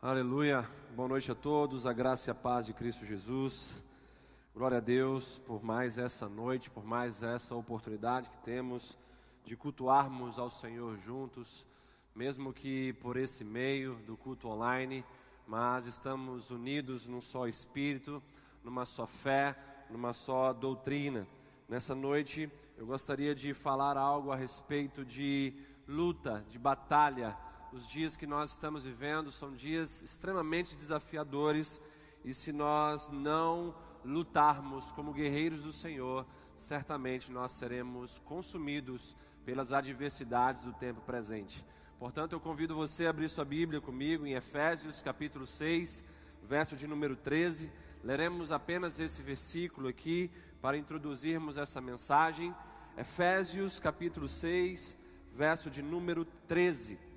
Aleluia. Boa noite a todos. A graça e a paz de Cristo Jesus. Glória a Deus por mais essa noite, por mais essa oportunidade que temos de cultuarmos ao Senhor juntos, mesmo que por esse meio do culto online, mas estamos unidos num só espírito, numa só fé, numa só doutrina. Nessa noite eu gostaria de falar algo a respeito de luta, de batalha os dias que nós estamos vivendo são dias extremamente desafiadores e se nós não lutarmos como guerreiros do Senhor, certamente nós seremos consumidos pelas adversidades do tempo presente. Portanto, eu convido você a abrir sua Bíblia comigo em Efésios capítulo 6, verso de número 13. Leremos apenas esse versículo aqui para introduzirmos essa mensagem. Efésios capítulo 6, verso de número 13.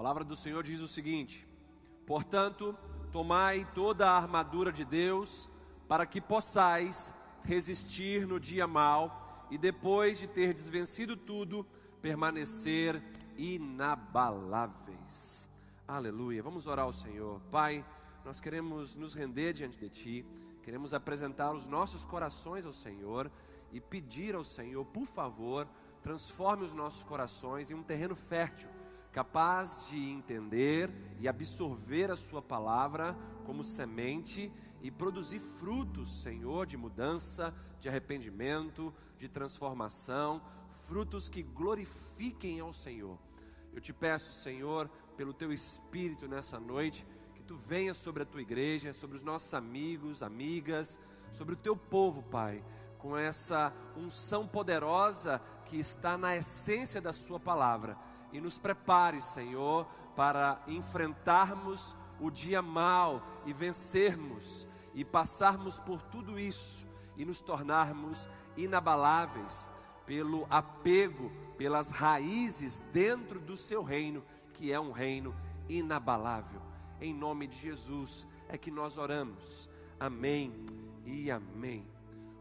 Palavra do Senhor diz o seguinte: Portanto, tomai toda a armadura de Deus, para que possais resistir no dia mal e depois de ter desvencido tudo, permanecer inabaláveis. Aleluia. Vamos orar ao Senhor. Pai, nós queremos nos render diante de Ti, queremos apresentar os nossos corações ao Senhor e pedir ao Senhor, por favor, transforme os nossos corações em um terreno fértil capaz de entender e absorver a Sua palavra como semente e produzir frutos, Senhor, de mudança, de arrependimento, de transformação, frutos que glorifiquem ao Senhor. Eu te peço, Senhor, pelo Teu Espírito nessa noite, que Tu venha sobre a Tua igreja, sobre os nossos amigos, amigas, sobre o Teu povo, Pai, com essa unção poderosa que está na essência da Sua palavra e nos prepare, Senhor, para enfrentarmos o dia mal e vencermos e passarmos por tudo isso e nos tornarmos inabaláveis pelo apego, pelas raízes dentro do seu reino, que é um reino inabalável. Em nome de Jesus é que nós oramos. Amém e amém.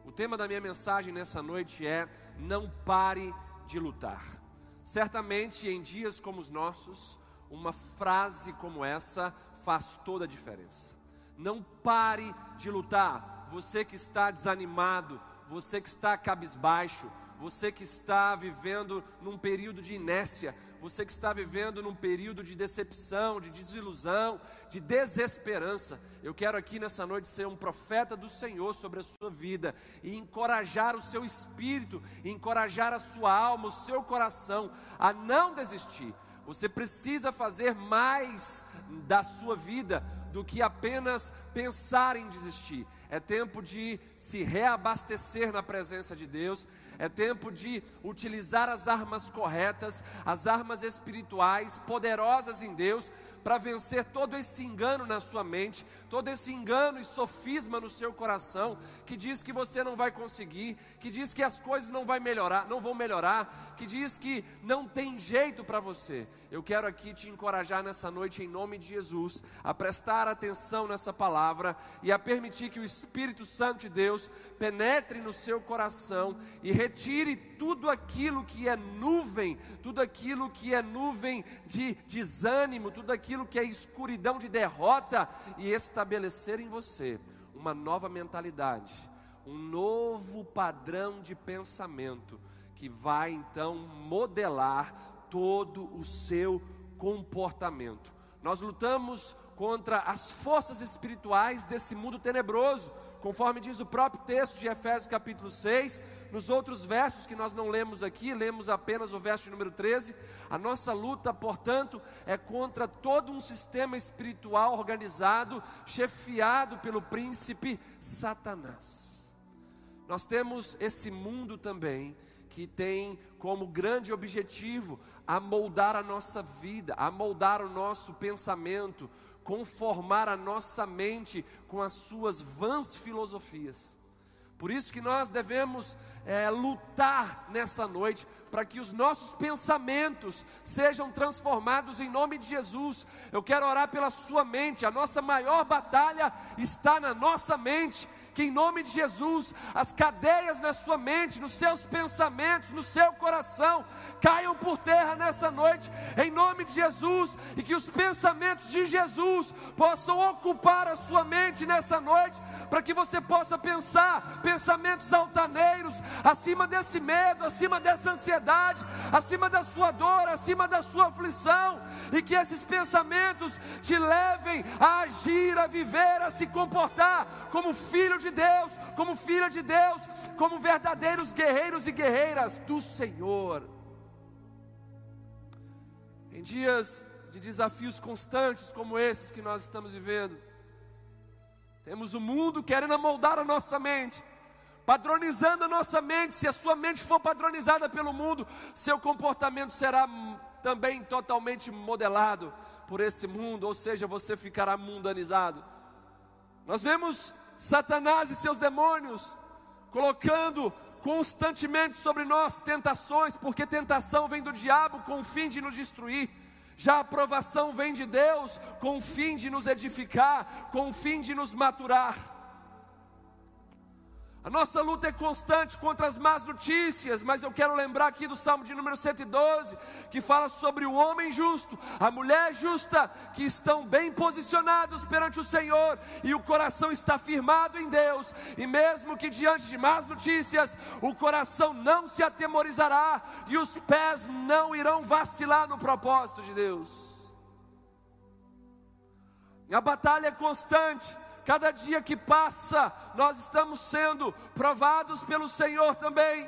O tema da minha mensagem nessa noite é: não pare de lutar. Certamente em dias como os nossos, uma frase como essa faz toda a diferença. Não pare de lutar. Você que está desanimado, você que está cabisbaixo, você que está vivendo num período de inércia, você que está vivendo num período de decepção, de desilusão, de desesperança, eu quero aqui nessa noite ser um profeta do Senhor sobre a sua vida e encorajar o seu espírito, encorajar a sua alma, o seu coração a não desistir. Você precisa fazer mais da sua vida do que apenas pensar em desistir. É tempo de se reabastecer na presença de Deus, é tempo de utilizar as armas corretas, as armas espirituais poderosas em Deus, para vencer todo esse engano na sua mente, todo esse engano e sofisma no seu coração, que diz que você não vai conseguir, que diz que as coisas não, vai melhorar, não vão melhorar, que diz que não tem jeito para você. Eu quero aqui te encorajar nessa noite, em nome de Jesus, a prestar atenção nessa palavra e a permitir que o Espírito Santo de Deus penetre no seu coração e retire tudo aquilo que é nuvem, tudo aquilo que é nuvem de desânimo, tudo aquilo que é escuridão de derrota e estabelecer em você uma nova mentalidade, um novo padrão de pensamento que vai então modelar todo o seu comportamento. Nós lutamos contra as forças espirituais desse mundo tenebroso, conforme diz o próprio texto de Efésios capítulo 6, nos outros versos que nós não lemos aqui, lemos apenas o verso número 13. A nossa luta, portanto, é contra todo um sistema espiritual organizado, chefiado pelo príncipe Satanás. Nós temos esse mundo também que tem como grande objetivo a moldar a nossa vida, a moldar o nosso pensamento, conformar a nossa mente com as suas vãs filosofias. Por isso que nós devemos é, lutar nessa noite para que os nossos pensamentos sejam transformados em nome de Jesus. Eu quero orar pela sua mente, a nossa maior batalha está na nossa mente que em nome de Jesus, as cadeias na sua mente, nos seus pensamentos, no seu coração, caiam por terra nessa noite, em nome de Jesus, e que os pensamentos de Jesus possam ocupar a sua mente nessa noite, para que você possa pensar pensamentos altaneiros, acima desse medo, acima dessa ansiedade, acima da sua dor, acima da sua aflição, e que esses pensamentos te levem a agir, a viver, a se comportar como filho de Deus, como filha de Deus, como verdadeiros guerreiros e guerreiras do Senhor. Em dias de desafios constantes como esses que nós estamos vivendo, temos o mundo querendo moldar a nossa mente, padronizando a nossa mente. Se a sua mente for padronizada pelo mundo, seu comportamento será também totalmente modelado por esse mundo, ou seja, você ficará mundanizado. Nós vemos Satanás e seus demônios colocando constantemente sobre nós tentações, porque tentação vem do diabo com o fim de nos destruir. Já a aprovação vem de Deus com o fim de nos edificar, com o fim de nos maturar. A nossa luta é constante contra as más notícias, mas eu quero lembrar aqui do Salmo de número 112, que fala sobre o homem justo, a mulher justa, que estão bem posicionados perante o Senhor, e o coração está firmado em Deus, e mesmo que diante de más notícias, o coração não se atemorizará, e os pés não irão vacilar no propósito de Deus. A batalha é constante, Cada dia que passa, nós estamos sendo provados pelo Senhor também,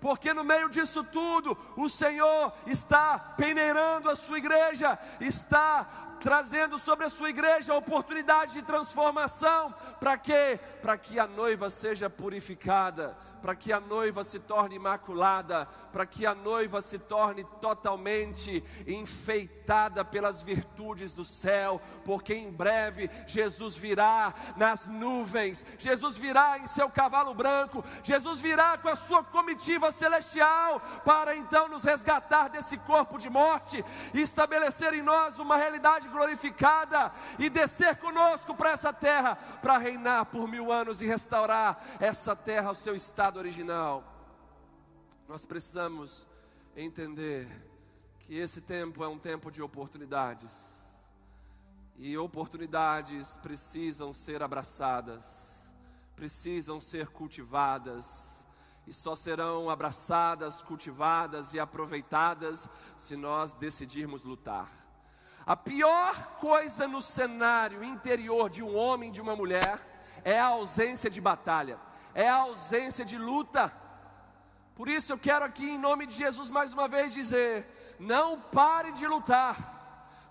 porque no meio disso tudo, o Senhor está peneirando a sua igreja, está trazendo sobre a sua igreja a oportunidade de transformação, para quê? Para que a noiva seja purificada, para que a noiva se torne imaculada, para que a noiva se torne totalmente enfeitada pelas virtudes do céu, porque em breve Jesus virá nas nuvens, Jesus virá em seu cavalo branco, Jesus virá com a sua comitiva celestial, para então nos resgatar desse corpo de morte e estabelecer em nós uma realidade glorificada e descer conosco para essa terra, para reinar por mil anos e restaurar essa terra ao seu estado estado original. Nós precisamos entender que esse tempo é um tempo de oportunidades. E oportunidades precisam ser abraçadas, precisam ser cultivadas, e só serão abraçadas, cultivadas e aproveitadas se nós decidirmos lutar. A pior coisa no cenário interior de um homem e de uma mulher é a ausência de batalha é a ausência de luta. Por isso eu quero aqui, em nome de Jesus, mais uma vez dizer: não pare de lutar.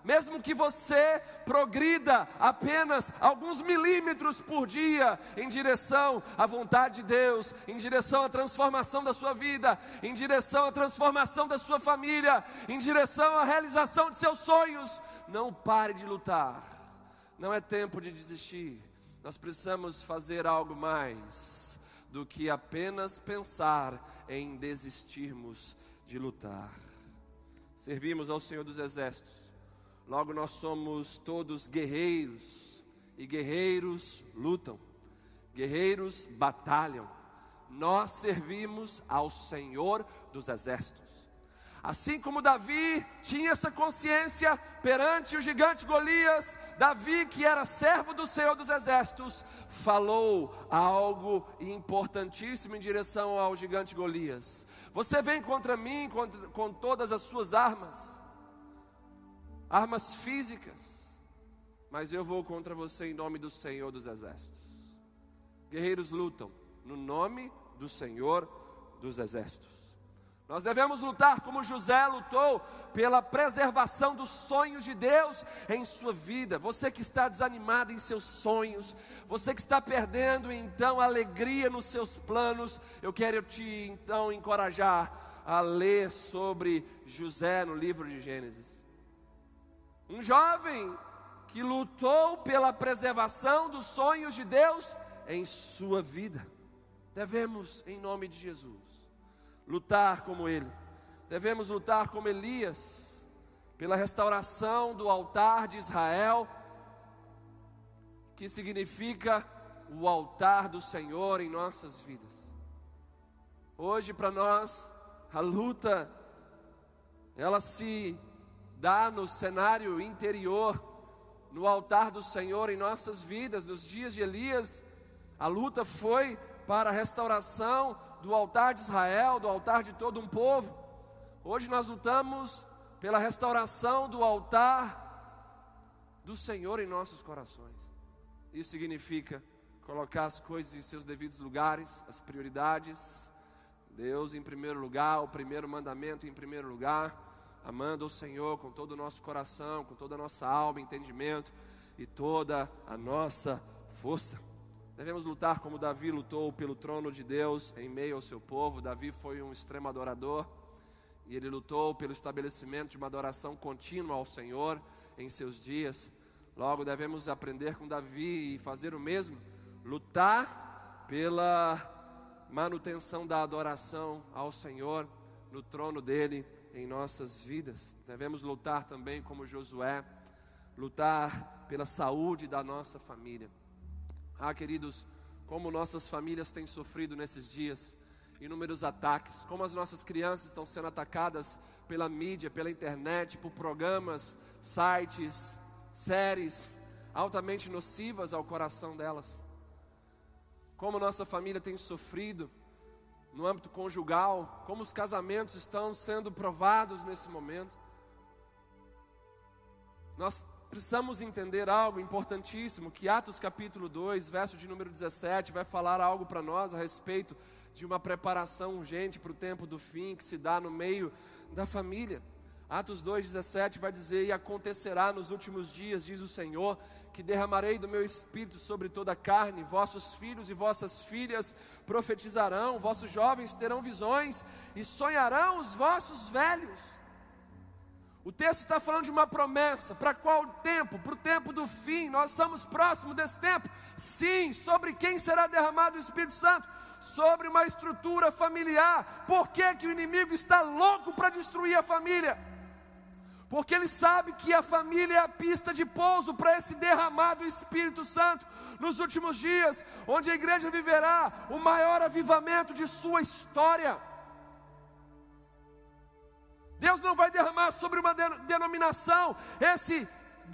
Mesmo que você progrida apenas alguns milímetros por dia em direção à vontade de Deus, em direção à transformação da sua vida, em direção à transformação da sua família, em direção à realização de seus sonhos, não pare de lutar. Não é tempo de desistir. Nós precisamos fazer algo mais do que apenas pensar em desistirmos de lutar. Servimos ao Senhor dos Exércitos, logo nós somos todos guerreiros, e guerreiros lutam, guerreiros batalham. Nós servimos ao Senhor dos Exércitos. Assim como Davi tinha essa consciência perante o gigante Golias, Davi, que era servo do Senhor dos Exércitos, falou algo importantíssimo em direção ao gigante Golias: Você vem contra mim com, com todas as suas armas, armas físicas, mas eu vou contra você em nome do Senhor dos Exércitos. Guerreiros lutam no nome do Senhor dos Exércitos. Nós devemos lutar como José lutou pela preservação dos sonhos de Deus em sua vida. Você que está desanimado em seus sonhos, você que está perdendo então a alegria nos seus planos, eu quero te então encorajar a ler sobre José no livro de Gênesis. Um jovem que lutou pela preservação dos sonhos de Deus em sua vida. Devemos, em nome de Jesus lutar como ele, devemos lutar como Elias, pela restauração do altar de Israel, que significa o altar do Senhor em nossas vidas. Hoje, para nós, a luta, ela se dá no cenário interior, no altar do Senhor em nossas vidas. Nos dias de Elias, a luta foi para a restauração do altar de Israel, do altar de todo um povo. Hoje nós lutamos pela restauração do altar do Senhor em nossos corações. Isso significa colocar as coisas em seus devidos lugares, as prioridades. Deus em primeiro lugar, o primeiro mandamento em primeiro lugar, amando o Senhor com todo o nosso coração, com toda a nossa alma, entendimento e toda a nossa força. Devemos lutar como Davi lutou pelo trono de Deus em meio ao seu povo. Davi foi um extremo adorador e ele lutou pelo estabelecimento de uma adoração contínua ao Senhor em seus dias. Logo, devemos aprender com Davi e fazer o mesmo, lutar pela manutenção da adoração ao Senhor no trono dele em nossas vidas. Devemos lutar também como Josué, lutar pela saúde da nossa família. Ah, queridos, como nossas famílias têm sofrido nesses dias, inúmeros ataques, como as nossas crianças estão sendo atacadas pela mídia, pela internet, por programas, sites, séries altamente nocivas ao coração delas. Como nossa família tem sofrido no âmbito conjugal, como os casamentos estão sendo provados nesse momento. Nós precisamos entender algo importantíssimo, que Atos capítulo 2, verso de número 17, vai falar algo para nós a respeito de uma preparação urgente para o tempo do fim que se dá no meio da família. Atos 2,17 vai dizer: E acontecerá nos últimos dias, diz o Senhor, que derramarei do meu espírito sobre toda a carne, vossos filhos e vossas filhas profetizarão, vossos jovens terão visões e sonharão os vossos velhos. O texto está falando de uma promessa. Para qual tempo? Para o tempo do fim. Nós estamos próximos desse tempo. Sim, sobre quem será derramado o Espírito Santo? Sobre uma estrutura familiar. Por que, que o inimigo está louco para destruir a família? Porque ele sabe que a família é a pista de pouso para esse derramado Espírito Santo nos últimos dias, onde a igreja viverá o maior avivamento de sua história. Deus não vai derramar sobre uma denominação esse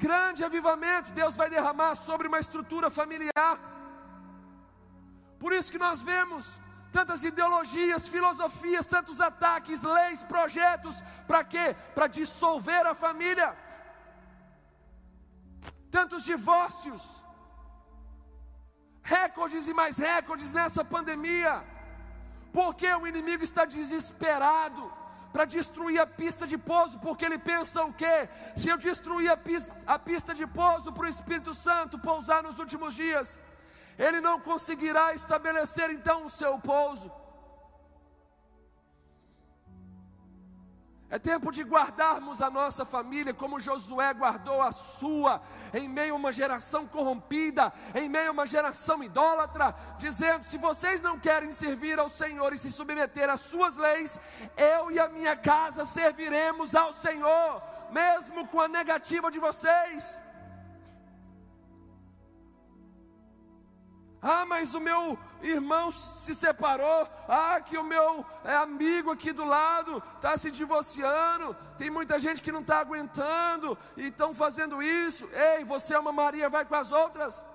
grande avivamento, Deus vai derramar sobre uma estrutura familiar. Por isso que nós vemos tantas ideologias, filosofias, tantos ataques, leis, projetos, para quê? Para dissolver a família. Tantos divórcios, recordes e mais recordes nessa pandemia, porque o inimigo está desesperado para destruir a pista de pouso, porque ele pensa o quê? Se eu destruir a pista, a pista de pouso para o Espírito Santo pousar nos últimos dias, ele não conseguirá estabelecer então o seu pouso. É tempo de guardarmos a nossa família como Josué guardou a sua, em meio a uma geração corrompida, em meio a uma geração idólatra, dizendo: se vocês não querem servir ao Senhor e se submeter às suas leis, eu e a minha casa serviremos ao Senhor, mesmo com a negativa de vocês. Ah, mas o meu irmão se separou. Ah, que o meu é, amigo aqui do lado está se divorciando. Tem muita gente que não está aguentando e estão fazendo isso. Ei, você é uma Maria, vai com as outras.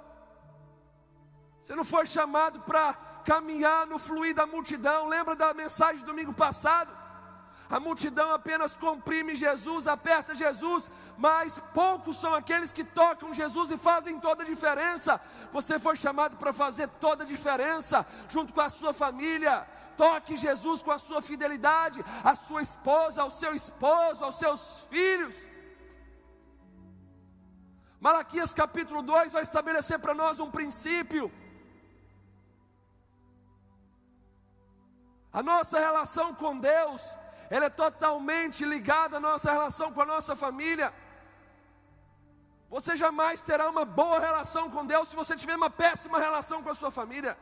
Você não foi chamado para caminhar no fluir da multidão. Lembra da mensagem do domingo passado? A multidão apenas comprime Jesus, aperta Jesus, mas poucos são aqueles que tocam Jesus e fazem toda a diferença. Você foi chamado para fazer toda a diferença junto com a sua família. Toque Jesus com a sua fidelidade, a sua esposa, ao seu esposo, aos seus filhos. Malaquias capítulo 2 vai estabelecer para nós um princípio. A nossa relação com Deus ela é totalmente ligada à nossa relação com a nossa família. Você jamais terá uma boa relação com Deus se você tiver uma péssima relação com a sua família.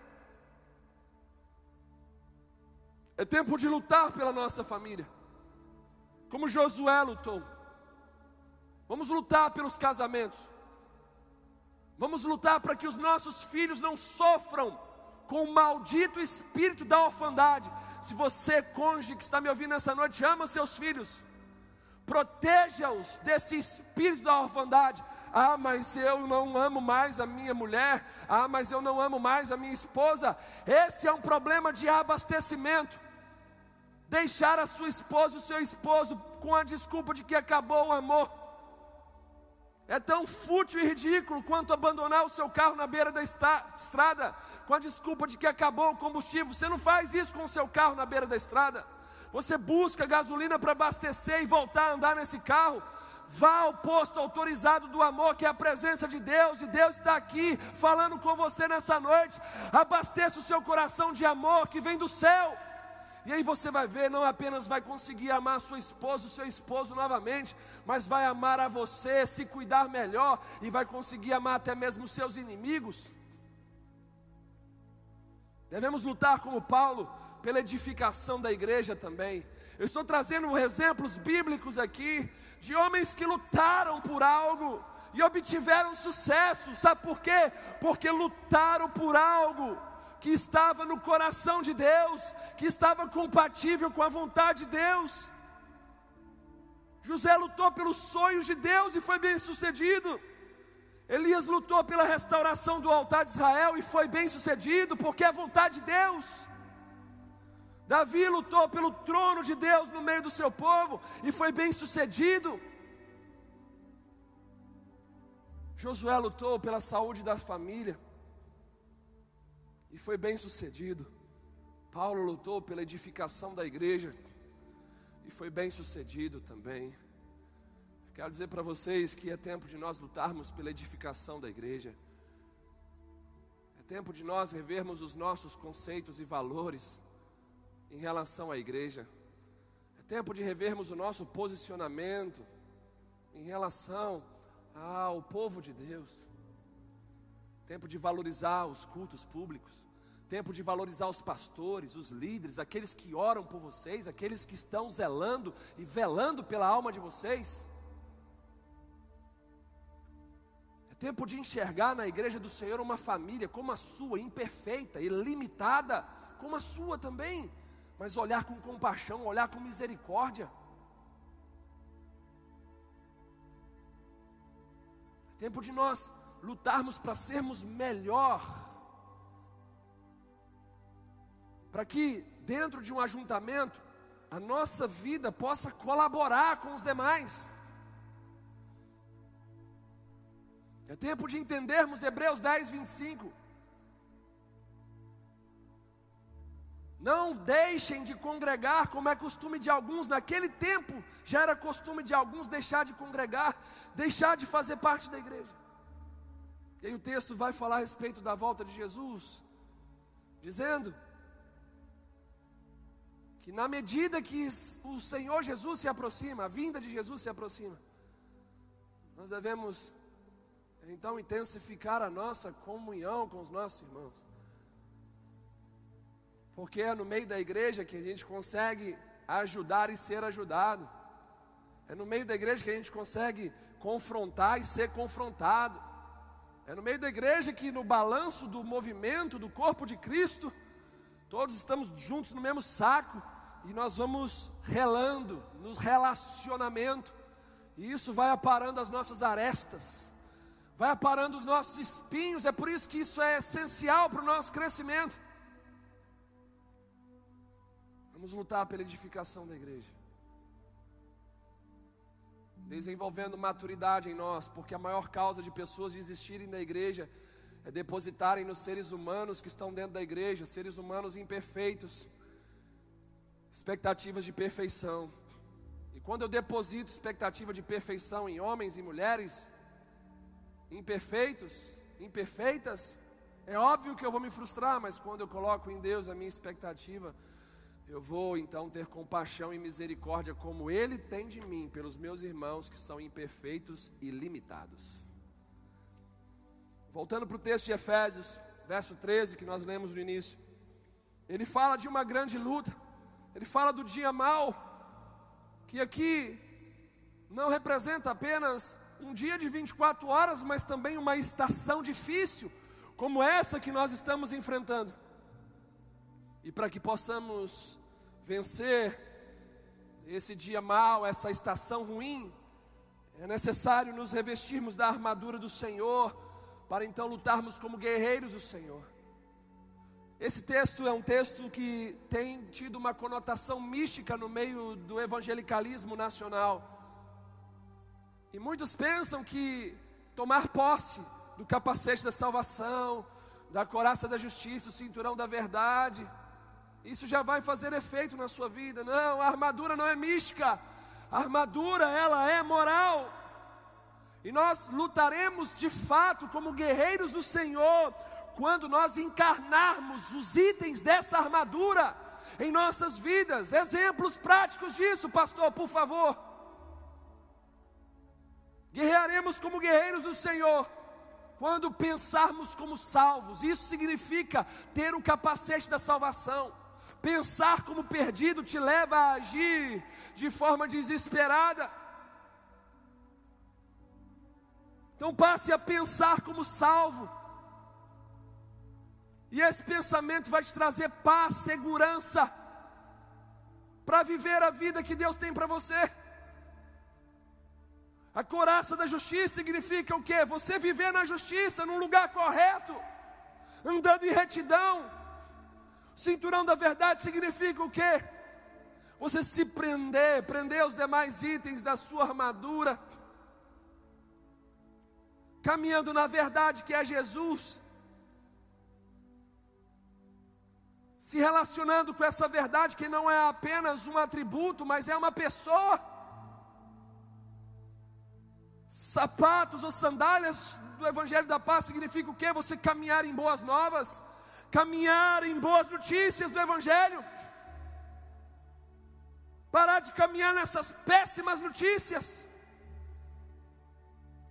É tempo de lutar pela nossa família. como Josué lutou. Vamos lutar pelos casamentos. Vamos lutar para que os nossos filhos não sofram com o maldito espírito da orfandade. Se você, cônjuge que está me ouvindo nessa noite, ama seus filhos, proteja-os desse espírito da orfandade. Ah, mas eu não amo mais a minha mulher. Ah, mas eu não amo mais a minha esposa. Esse é um problema de abastecimento. Deixar a sua esposa, o seu esposo, com a desculpa de que acabou o amor. É tão fútil e ridículo quanto abandonar o seu carro na beira da estrada, com a desculpa de que acabou o combustível. Você não faz isso com o seu carro na beira da estrada. Você busca gasolina para abastecer e voltar a andar nesse carro. Vá ao posto autorizado do amor, que é a presença de Deus, e Deus está aqui falando com você nessa noite. Abasteça o seu coração de amor que vem do céu. E aí você vai ver, não apenas vai conseguir amar sua esposa, o seu esposo novamente, mas vai amar a você, se cuidar melhor e vai conseguir amar até mesmo seus inimigos. Devemos lutar como Paulo pela edificação da igreja também. Eu estou trazendo exemplos bíblicos aqui de homens que lutaram por algo e obtiveram sucesso. Sabe por quê? Porque lutaram por algo que estava no coração de Deus, que estava compatível com a vontade de Deus. José lutou pelos sonhos de Deus e foi bem sucedido. Elias lutou pela restauração do altar de Israel e foi bem sucedido, porque é a vontade de Deus. Davi lutou pelo trono de Deus no meio do seu povo e foi bem sucedido. Josué lutou pela saúde da família e foi bem sucedido. Paulo lutou pela edificação da igreja e foi bem sucedido também. Quero dizer para vocês que é tempo de nós lutarmos pela edificação da igreja. É tempo de nós revermos os nossos conceitos e valores em relação à igreja. É tempo de revermos o nosso posicionamento em relação ao povo de Deus. Tempo de valorizar os cultos públicos. Tempo de valorizar os pastores, os líderes, aqueles que oram por vocês, aqueles que estão zelando e velando pela alma de vocês. É tempo de enxergar na igreja do Senhor uma família como a sua, imperfeita e limitada, como a sua também mas olhar com compaixão, olhar com misericórdia. É tempo de nós lutarmos para sermos melhor, para que dentro de um ajuntamento a nossa vida possa colaborar com os demais. É tempo de entendermos Hebreus 10, 25. Não deixem de congregar, como é costume de alguns, naquele tempo já era costume de alguns deixar de congregar, deixar de fazer parte da igreja. E aí o texto vai falar a respeito da volta de Jesus, dizendo que na medida que o Senhor Jesus se aproxima, a vinda de Jesus se aproxima, nós devemos então intensificar a nossa comunhão com os nossos irmãos porque é no meio da igreja que a gente consegue ajudar e ser ajudado. É no meio da igreja que a gente consegue confrontar e ser confrontado. É no meio da igreja que no balanço do movimento do corpo de Cristo, todos estamos juntos no mesmo saco e nós vamos relando no relacionamento. E isso vai aparando as nossas arestas, vai aparando os nossos espinhos. É por isso que isso é essencial para o nosso crescimento. Vamos lutar pela edificação da igreja. Desenvolvendo maturidade em nós, porque a maior causa de pessoas desistirem da igreja depositarem nos seres humanos que estão dentro da igreja, seres humanos imperfeitos, expectativas de perfeição. E quando eu deposito expectativa de perfeição em homens e mulheres imperfeitos, imperfeitas, é óbvio que eu vou me frustrar, mas quando eu coloco em Deus a minha expectativa, eu vou então ter compaixão e misericórdia como Ele tem de mim, pelos meus irmãos que são imperfeitos e limitados. Voltando para o texto de Efésios, verso 13, que nós lemos no início, ele fala de uma grande luta, ele fala do dia mau que aqui não representa apenas um dia de 24 horas, mas também uma estação difícil, como essa que nós estamos enfrentando. E para que possamos vencer esse dia mau, essa estação ruim, é necessário nos revestirmos da armadura do Senhor, para então lutarmos como guerreiros do Senhor. Esse texto é um texto que tem tido uma conotação mística no meio do evangelicalismo nacional. E muitos pensam que tomar posse do capacete da salvação, da coraça da justiça, o cinturão da verdade, isso já vai fazer efeito na sua vida. Não, a armadura não é mística. A armadura, ela é moral. E nós lutaremos de fato como guerreiros do Senhor quando nós encarnarmos os itens dessa armadura em nossas vidas. Exemplos práticos disso, pastor, por favor. Guerrearemos como guerreiros do Senhor quando pensarmos como salvos. Isso significa ter o capacete da salvação. Pensar como perdido te leva a agir de forma desesperada. Então passe a pensar como salvo. E esse pensamento vai te trazer paz, segurança, para viver a vida que Deus tem para você. A coraça da justiça significa o que? Você viver na justiça, num lugar correto, andando em retidão. O cinturão da verdade significa o que? Você se prender, prender os demais itens da sua armadura caminhando na verdade que é Jesus, se relacionando com essa verdade que não é apenas um atributo, mas é uma pessoa. Sapatos ou sandálias do Evangelho da Paz significa o que? Você caminhar em boas novas, caminhar em boas notícias do Evangelho, parar de caminhar nessas péssimas notícias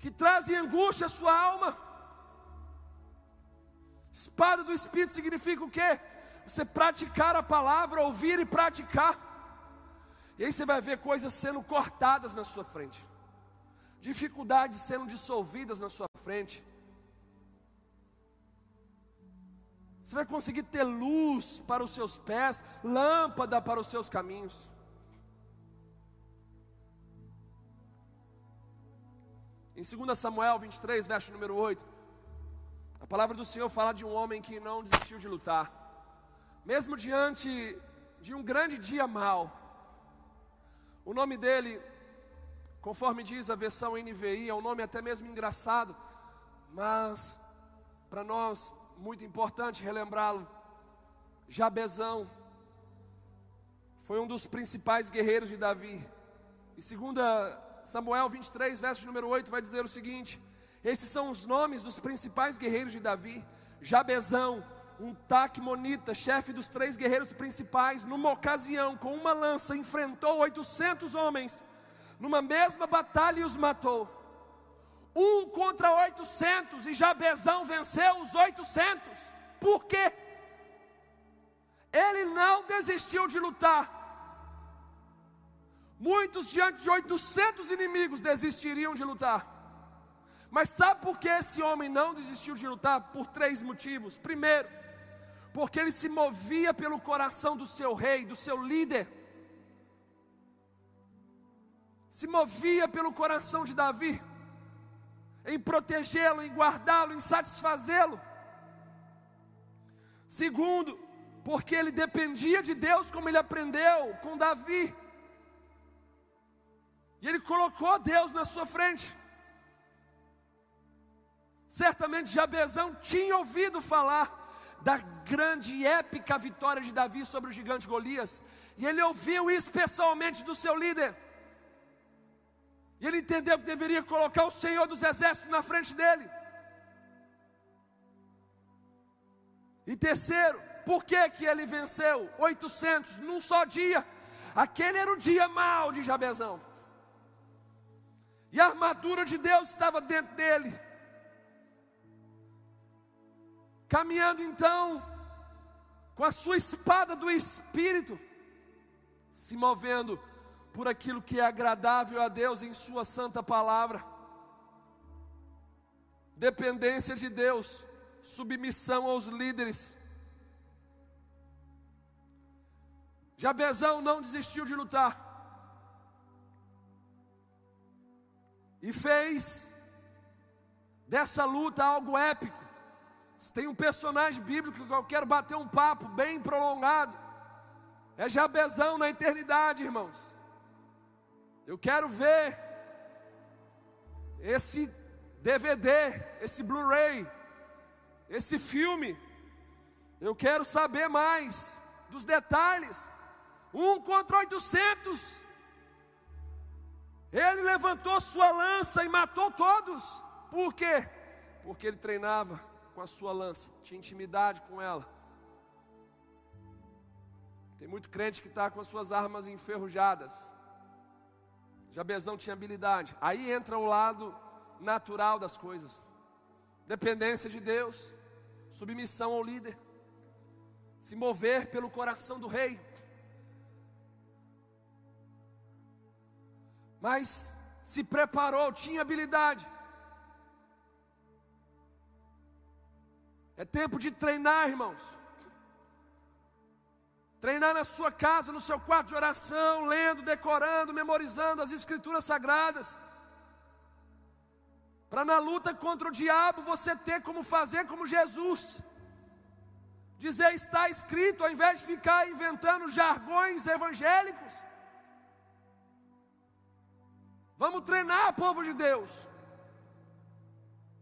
que trazem angústia à sua alma. Espada do Espírito significa o quê? Você praticar a palavra, ouvir e praticar. E aí você vai ver coisas sendo cortadas na sua frente, dificuldades sendo dissolvidas na sua frente. Você vai conseguir ter luz para os seus pés, lâmpada para os seus caminhos. Em 2 Samuel 23, verso número 8, a palavra do Senhor fala de um homem que não desistiu de lutar, mesmo diante de um grande dia mau. O nome dele, conforme diz a versão NVI, é um nome até mesmo engraçado, mas para nós muito importante relembrá-lo. Jabezão foi um dos principais guerreiros de Davi. E segunda Samuel 23, verso número 8, vai dizer o seguinte: Estes são os nomes dos principais guerreiros de Davi: Jabezão, um taqumonita, chefe dos três guerreiros principais, numa ocasião, com uma lança, enfrentou 800 homens, numa mesma batalha e os matou. Um contra 800, e Jabezão venceu os 800. Por quê? Ele não desistiu de lutar. Muitos diante de 800 inimigos desistiriam de lutar. Mas sabe por que esse homem não desistiu de lutar? Por três motivos. Primeiro, porque ele se movia pelo coração do seu rei, do seu líder. Se movia pelo coração de Davi, em protegê-lo, em guardá-lo, em satisfazê-lo. Segundo, porque ele dependia de Deus, como ele aprendeu com Davi. E ele colocou Deus na sua frente. Certamente Jabezão tinha ouvido falar da grande e épica vitória de Davi sobre o gigante Golias, e ele ouviu isso pessoalmente do seu líder. E ele entendeu que deveria colocar o Senhor dos exércitos na frente dele. E terceiro, por que que ele venceu 800 num só dia? Aquele era o dia mau de Jabezão. E a armadura de Deus estava dentro dele. Caminhando então, com a sua espada do Espírito, se movendo por aquilo que é agradável a Deus em Sua santa palavra. Dependência de Deus, submissão aos líderes. Jabezão não desistiu de lutar. E fez dessa luta algo épico. Tem um personagem bíblico que eu quero bater um papo bem prolongado. É Jabezão na eternidade, irmãos. Eu quero ver esse DVD, esse Blu-ray, esse filme. Eu quero saber mais dos detalhes. Um contra 800. Ele levantou sua lança e matou todos. Por quê? Porque ele treinava com a sua lança, tinha intimidade com ela. Tem muito crente que está com as suas armas enferrujadas. Jabezão tinha habilidade. Aí entra o lado natural das coisas. Dependência de Deus, submissão ao líder, se mover pelo coração do rei. Mas se preparou, tinha habilidade. É tempo de treinar, irmãos. Treinar na sua casa, no seu quarto de oração, lendo, decorando, memorizando as escrituras sagradas. Para na luta contra o diabo você ter como fazer como Jesus. Dizer está escrito, ao invés de ficar inventando jargões evangélicos. Vamos treinar, povo de Deus.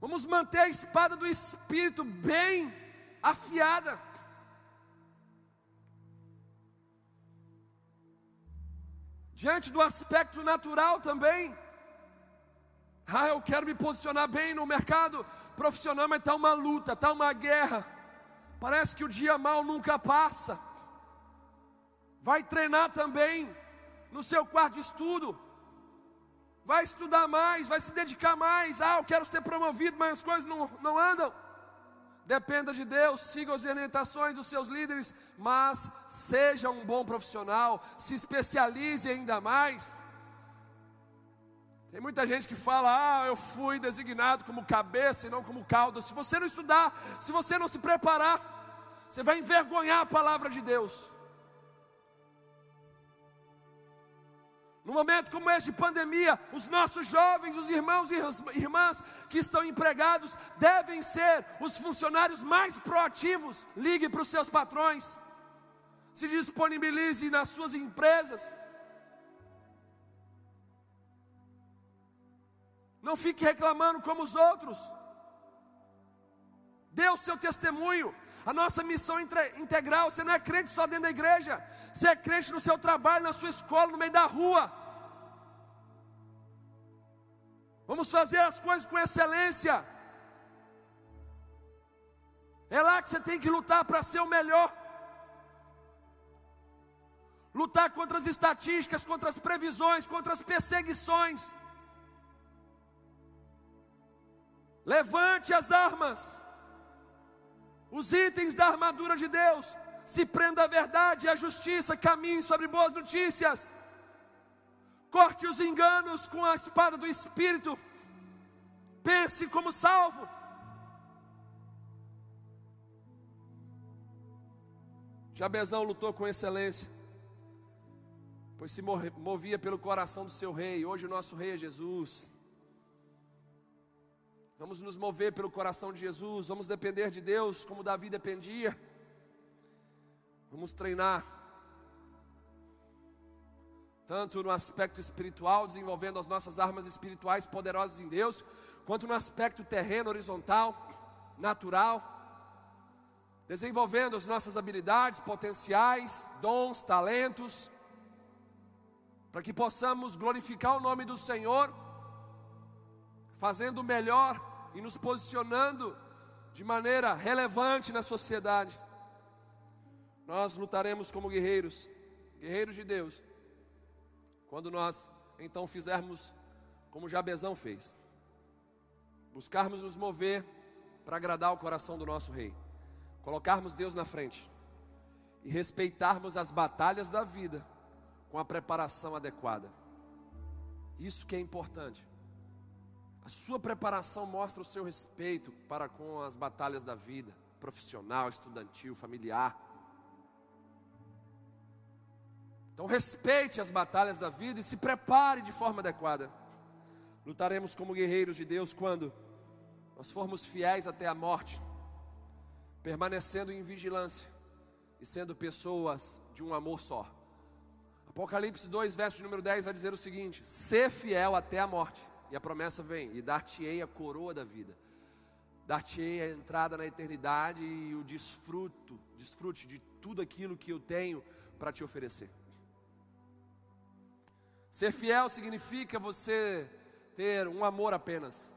Vamos manter a espada do Espírito bem afiada. Diante do aspecto natural também, ah, eu quero me posicionar bem no mercado profissional, mas está uma luta, está uma guerra. Parece que o dia mal nunca passa. Vai treinar também no seu quarto de estudo. Vai estudar mais, vai se dedicar mais. Ah, eu quero ser promovido, mas as coisas não, não andam. Dependa de Deus, siga as orientações dos seus líderes, mas seja um bom profissional, se especialize ainda mais. Tem muita gente que fala: Ah, eu fui designado como cabeça e não como cauda. Se você não estudar, se você não se preparar, você vai envergonhar a palavra de Deus. No momento como esse de pandemia, os nossos jovens, os irmãos e irmãs que estão empregados, devem ser os funcionários mais proativos. Ligue para os seus patrões, se disponibilize nas suas empresas. Não fique reclamando como os outros. Dê o seu testemunho. A nossa missão integral, você não é crente só dentro da igreja, você é crente no seu trabalho, na sua escola, no meio da rua. Vamos fazer as coisas com excelência. É lá que você tem que lutar para ser o melhor. Lutar contra as estatísticas, contra as previsões, contra as perseguições. Levante as armas, os itens da armadura de Deus. Se prenda a verdade e a justiça, caminhe sobre boas notícias. Corte os enganos com a espada do Espírito. Pense como salvo. Jabezão lutou com excelência, pois se movia pelo coração do seu rei. Hoje o nosso rei é Jesus. Vamos nos mover pelo coração de Jesus, vamos depender de Deus como Davi dependia. Vamos treinar, tanto no aspecto espiritual, desenvolvendo as nossas armas espirituais poderosas em Deus, quanto no aspecto terreno, horizontal, natural, desenvolvendo as nossas habilidades, potenciais, dons, talentos, para que possamos glorificar o nome do Senhor, fazendo o melhor e nos posicionando de maneira relevante na sociedade. Nós lutaremos como guerreiros, guerreiros de Deus, quando nós então fizermos como Jabezão fez, buscarmos nos mover para agradar o coração do nosso Rei, colocarmos Deus na frente e respeitarmos as batalhas da vida com a preparação adequada. Isso que é importante. A sua preparação mostra o seu respeito para com as batalhas da vida, profissional, estudantil, familiar. Então respeite as batalhas da vida e se prepare de forma adequada. Lutaremos como guerreiros de Deus quando nós formos fiéis até a morte, permanecendo em vigilância e sendo pessoas de um amor só. Apocalipse 2, verso número 10 vai dizer o seguinte: Ser fiel até a morte. E a promessa vem: E dar-te-ei a coroa da vida. Dar-te-ei a entrada na eternidade e o desfruto, desfrute de tudo aquilo que eu tenho para te oferecer. Ser fiel significa você ter um amor apenas.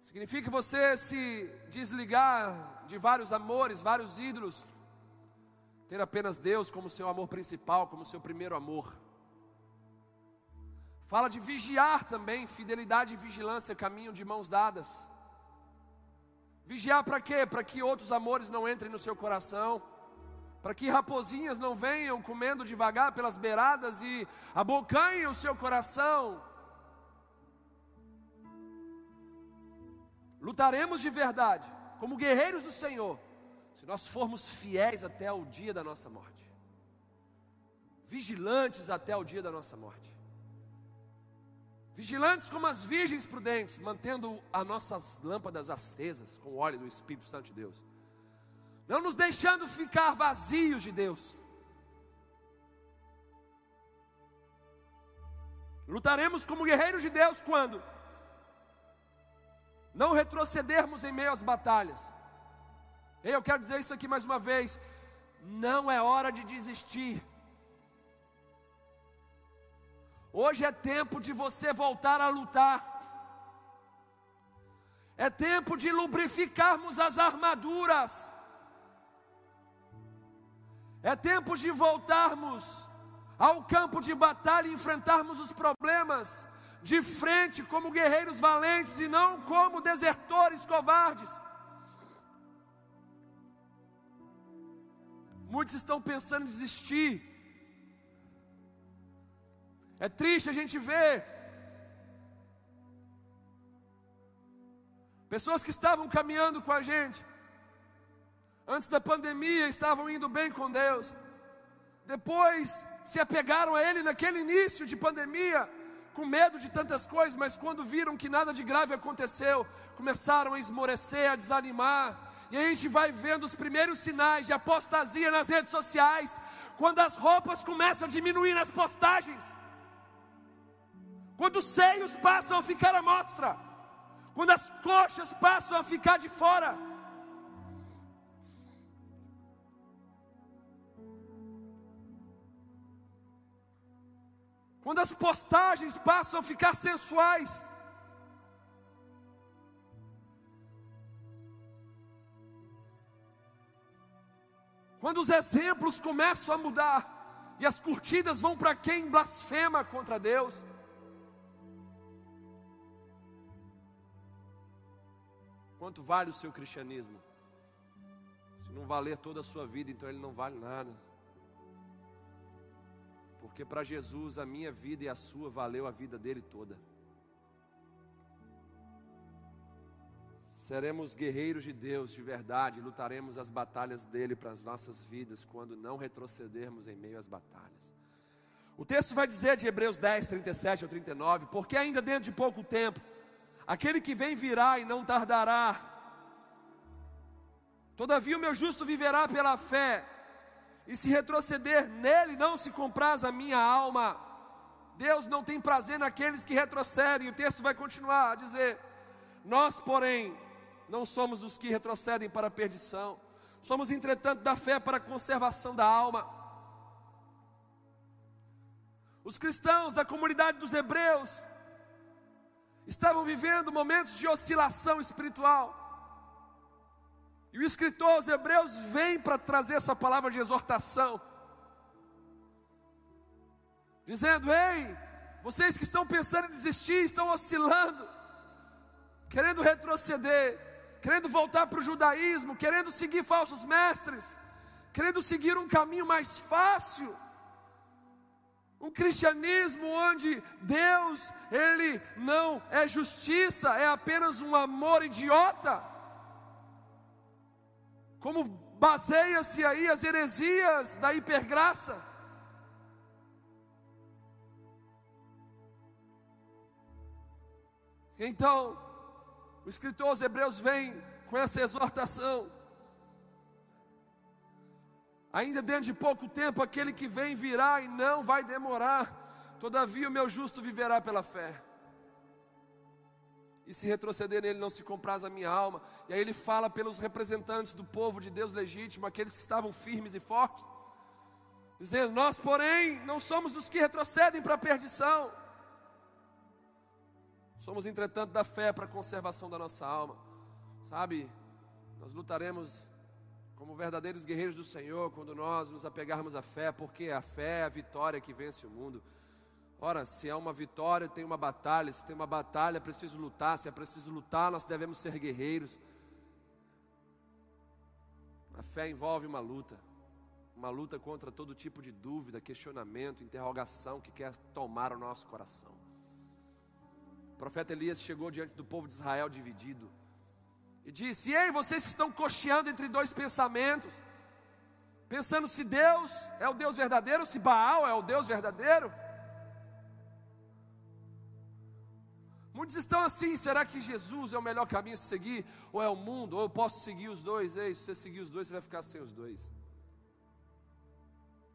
Significa você se desligar de vários amores, vários ídolos, ter apenas Deus como seu amor principal, como seu primeiro amor. Fala de vigiar também, fidelidade e vigilância caminham de mãos dadas. Vigiar para quê? Para que outros amores não entrem no seu coração, para que raposinhas não venham comendo devagar pelas beiradas e abocanhem o seu coração, Lutaremos de verdade, como guerreiros do Senhor, se nós formos fiéis até o dia da nossa morte, vigilantes até o dia da nossa morte, vigilantes como as virgens prudentes, mantendo as nossas lâmpadas acesas com o óleo do Espírito Santo de Deus, não nos deixando ficar vazios de Deus. Lutaremos como guerreiros de Deus quando não retrocedermos em meio às batalhas. Eu quero dizer isso aqui mais uma vez: não é hora de desistir. Hoje é tempo de você voltar a lutar. É tempo de lubrificarmos as armaduras. É tempo de voltarmos ao campo de batalha e enfrentarmos os problemas de frente como guerreiros valentes e não como desertores covardes. Muitos estão pensando em desistir. É triste a gente ver pessoas que estavam caminhando com a gente antes da pandemia, estavam indo bem com Deus. Depois se apegaram a Ele naquele início de pandemia com medo de tantas coisas, mas quando viram que nada de grave aconteceu, começaram a esmorecer, a desanimar. E a gente vai vendo os primeiros sinais de apostasia nas redes sociais, quando as roupas começam a diminuir nas postagens, quando os seios passam a ficar à mostra, quando as coxas passam a ficar de fora. Quando as postagens passam a ficar sensuais, quando os exemplos começam a mudar e as curtidas vão para quem blasfema contra Deus, quanto vale o seu cristianismo? Se não valer toda a sua vida, então ele não vale nada. Porque para Jesus a minha vida e a sua valeu a vida dele toda. Seremos guerreiros de Deus de verdade, lutaremos as batalhas dele para as nossas vidas quando não retrocedermos em meio às batalhas. O texto vai dizer de Hebreus 10, 37 ao 39, porque ainda dentro de pouco tempo, aquele que vem virá e não tardará. Todavia o meu justo viverá pela fé e se retroceder nele não se compraz a minha alma. Deus não tem prazer naqueles que retrocedem. O texto vai continuar a dizer: Nós, porém, não somos os que retrocedem para a perdição, somos, entretanto, da fé para a conservação da alma. Os cristãos da comunidade dos hebreus estavam vivendo momentos de oscilação espiritual. E o escritor aos Hebreus vem para trazer essa palavra de exortação, dizendo: Ei, vocês que estão pensando em desistir, estão oscilando, querendo retroceder, querendo voltar para o judaísmo, querendo seguir falsos mestres, querendo seguir um caminho mais fácil. Um cristianismo onde Deus, Ele não é justiça, é apenas um amor idiota. Como baseia-se aí as heresias da hipergraça. Então, o escritor aos Hebreus vem com essa exortação. Ainda dentro de pouco tempo, aquele que vem virá e não vai demorar. Todavia, o meu justo viverá pela fé. E se retroceder nele, não se compraz a minha alma. E aí ele fala pelos representantes do povo de Deus legítimo, aqueles que estavam firmes e fortes, dizendo: Nós, porém, não somos os que retrocedem para a perdição. Somos, entretanto, da fé para a conservação da nossa alma. Sabe, nós lutaremos como verdadeiros guerreiros do Senhor quando nós nos apegarmos à fé, porque a fé é a vitória que vence o mundo. Ora, se é uma vitória, tem uma batalha. Se tem uma batalha, é preciso lutar. Se é preciso lutar, nós devemos ser guerreiros. A fé envolve uma luta. Uma luta contra todo tipo de dúvida, questionamento, interrogação que quer tomar o nosso coração. O profeta Elias chegou diante do povo de Israel dividido e disse: Ei, vocês estão cocheando entre dois pensamentos, pensando se Deus é o Deus verdadeiro, se Baal é o Deus verdadeiro. Muitos estão assim: será que Jesus é o melhor caminho a seguir? Ou é o mundo? Ou eu posso seguir os dois? Ei, se você seguir os dois, você vai ficar sem os dois.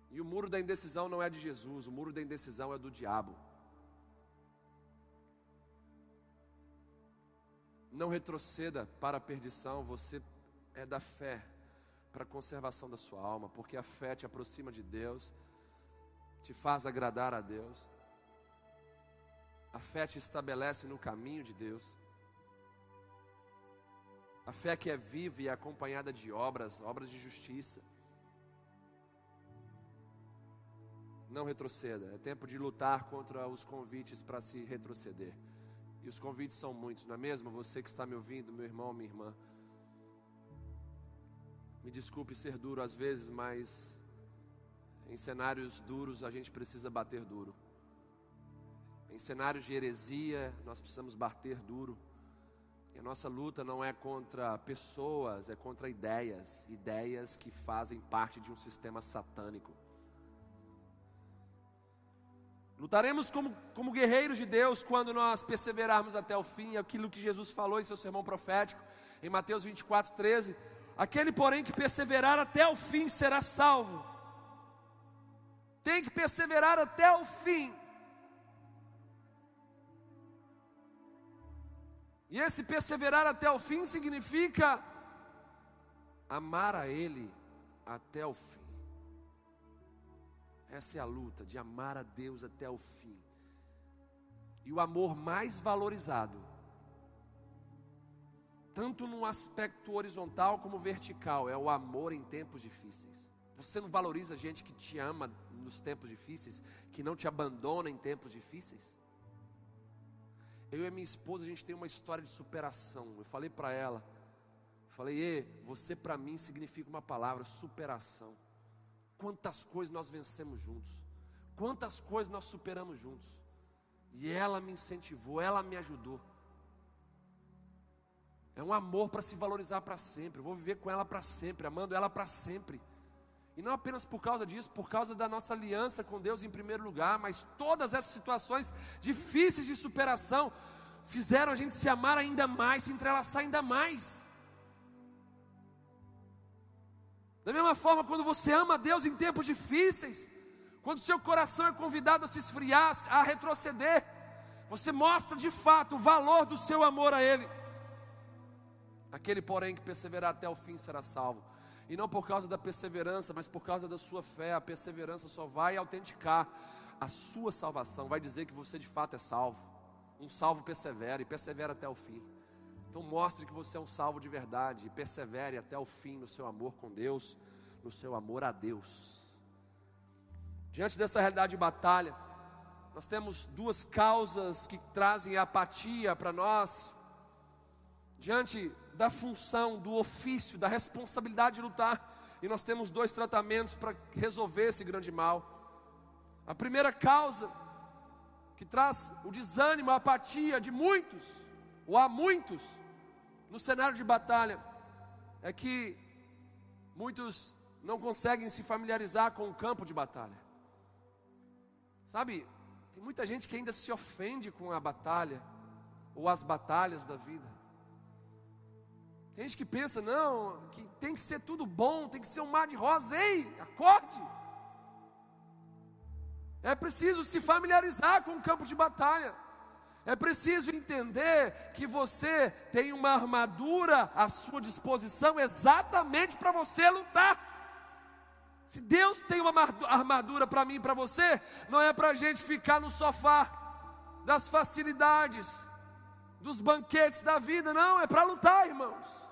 E o muro da indecisão não é de Jesus, o muro da indecisão é do diabo. Não retroceda para a perdição, você é da fé para a conservação da sua alma, porque a fé te aproxima de Deus, te faz agradar a Deus. A fé te estabelece no caminho de Deus. A fé que é viva e é acompanhada de obras, obras de justiça. Não retroceda, é tempo de lutar contra os convites para se retroceder. E os convites são muitos, não é mesmo? Você que está me ouvindo, meu irmão, minha irmã. Me desculpe ser duro às vezes, mas em cenários duros a gente precisa bater duro. Em cenários de heresia, nós precisamos bater duro. E a nossa luta não é contra pessoas, é contra ideias, ideias que fazem parte de um sistema satânico. Lutaremos como, como guerreiros de Deus quando nós perseverarmos até o fim, aquilo que Jesus falou em seu sermão profético, em Mateus 24, 13. Aquele, porém, que perseverar até o fim será salvo. Tem que perseverar até o fim. E esse perseverar até o fim significa amar a Ele até o fim. Essa é a luta de amar a Deus até o fim. E o amor mais valorizado, tanto no aspecto horizontal como vertical, é o amor em tempos difíceis. Você não valoriza gente que te ama nos tempos difíceis, que não te abandona em tempos difíceis? Eu e a minha esposa, a gente tem uma história de superação. Eu falei para ela, falei, e você para mim significa uma palavra, superação. Quantas coisas nós vencemos juntos, quantas coisas nós superamos juntos. E ela me incentivou, ela me ajudou. É um amor para se valorizar para sempre. Eu vou viver com ela para sempre, amando ela para sempre. E não apenas por causa disso, por causa da nossa aliança com Deus em primeiro lugar, mas todas essas situações difíceis de superação fizeram a gente se amar ainda mais, se entrelaçar ainda mais. Da mesma forma, quando você ama Deus em tempos difíceis, quando seu coração é convidado a se esfriar, a retroceder, você mostra de fato o valor do seu amor a Ele. Aquele, porém, que perseverar até o fim será salvo. E não por causa da perseverança, mas por causa da sua fé. A perseverança só vai autenticar a sua salvação, vai dizer que você de fato é salvo. Um salvo persevera e persevera até o fim. Então mostre que você é um salvo de verdade e persevere até o fim no seu amor com Deus, no seu amor a Deus. Diante dessa realidade de batalha, nós temos duas causas que trazem apatia para nós diante da função, do ofício, da responsabilidade de lutar. E nós temos dois tratamentos para resolver esse grande mal. A primeira causa, que traz o desânimo, a apatia de muitos, ou há muitos, no cenário de batalha, é que muitos não conseguem se familiarizar com o campo de batalha. Sabe, tem muita gente que ainda se ofende com a batalha, ou as batalhas da vida. Tem gente que pensa, não, que tem que ser tudo bom, tem que ser um mar de rosa. Ei, acorde! É preciso se familiarizar com o campo de batalha. É preciso entender que você tem uma armadura à sua disposição exatamente para você lutar. Se Deus tem uma armadura para mim e para você, não é para a gente ficar no sofá das facilidades, dos banquetes da vida, não, é para lutar, irmãos.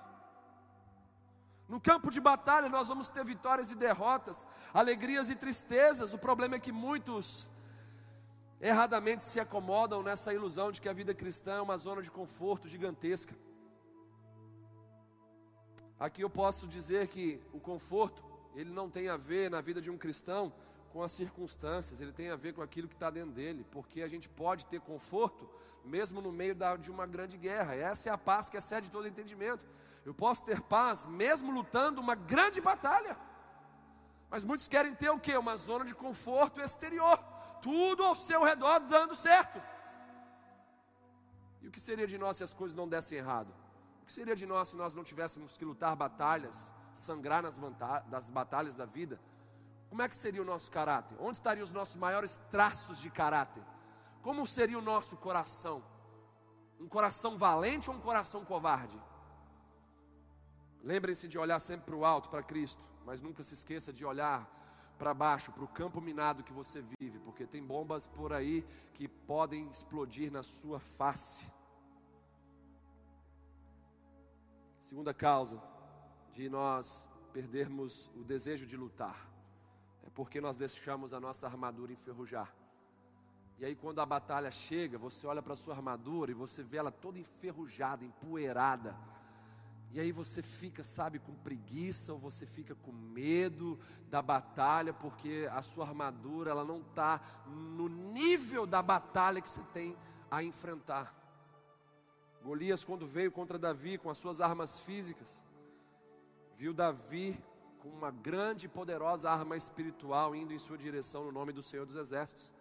No campo de batalha nós vamos ter vitórias e derrotas, alegrias e tristezas. O problema é que muitos erradamente se acomodam nessa ilusão de que a vida cristã é uma zona de conforto gigantesca. Aqui eu posso dizer que o conforto, ele não tem a ver na vida de um cristão com as circunstâncias, ele tem a ver com aquilo que está dentro dele, porque a gente pode ter conforto mesmo no meio da, de uma grande guerra, essa é a paz que excede todo entendimento. Eu posso ter paz mesmo lutando uma grande batalha. Mas muitos querem ter o que? Uma zona de conforto exterior. Tudo ao seu redor dando certo. E o que seria de nós se as coisas não dessem errado? O que seria de nós se nós não tivéssemos que lutar batalhas, sangrar nas das batalhas da vida? Como é que seria o nosso caráter? Onde estariam os nossos maiores traços de caráter? Como seria o nosso coração? Um coração valente ou um coração covarde? Lembrem-se de olhar sempre para o alto, para Cristo, mas nunca se esqueça de olhar para baixo, para o campo minado que você vive, porque tem bombas por aí que podem explodir na sua face. Segunda causa de nós perdermos o desejo de lutar é porque nós deixamos a nossa armadura enferrujar. E aí, quando a batalha chega, você olha para a sua armadura e você vê ela toda enferrujada, empoeirada e aí você fica, sabe, com preguiça ou você fica com medo da batalha porque a sua armadura ela não está no nível da batalha que você tem a enfrentar. Golias, quando veio contra Davi com as suas armas físicas, viu Davi com uma grande e poderosa arma espiritual indo em sua direção no nome do Senhor dos Exércitos.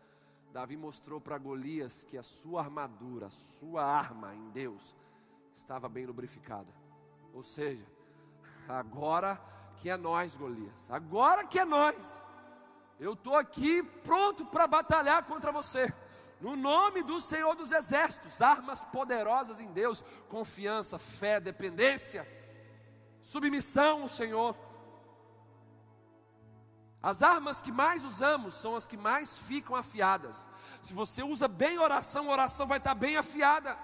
Davi mostrou para Golias que a sua armadura, a sua arma em Deus, estava bem lubrificada. Ou seja, agora que é nós, Golias, agora que é nós. Eu estou aqui pronto para batalhar contra você. No nome do Senhor dos Exércitos, armas poderosas em Deus, confiança, fé, dependência, submissão ao Senhor. As armas que mais usamos são as que mais ficam afiadas. Se você usa bem oração, oração vai estar bem afiada.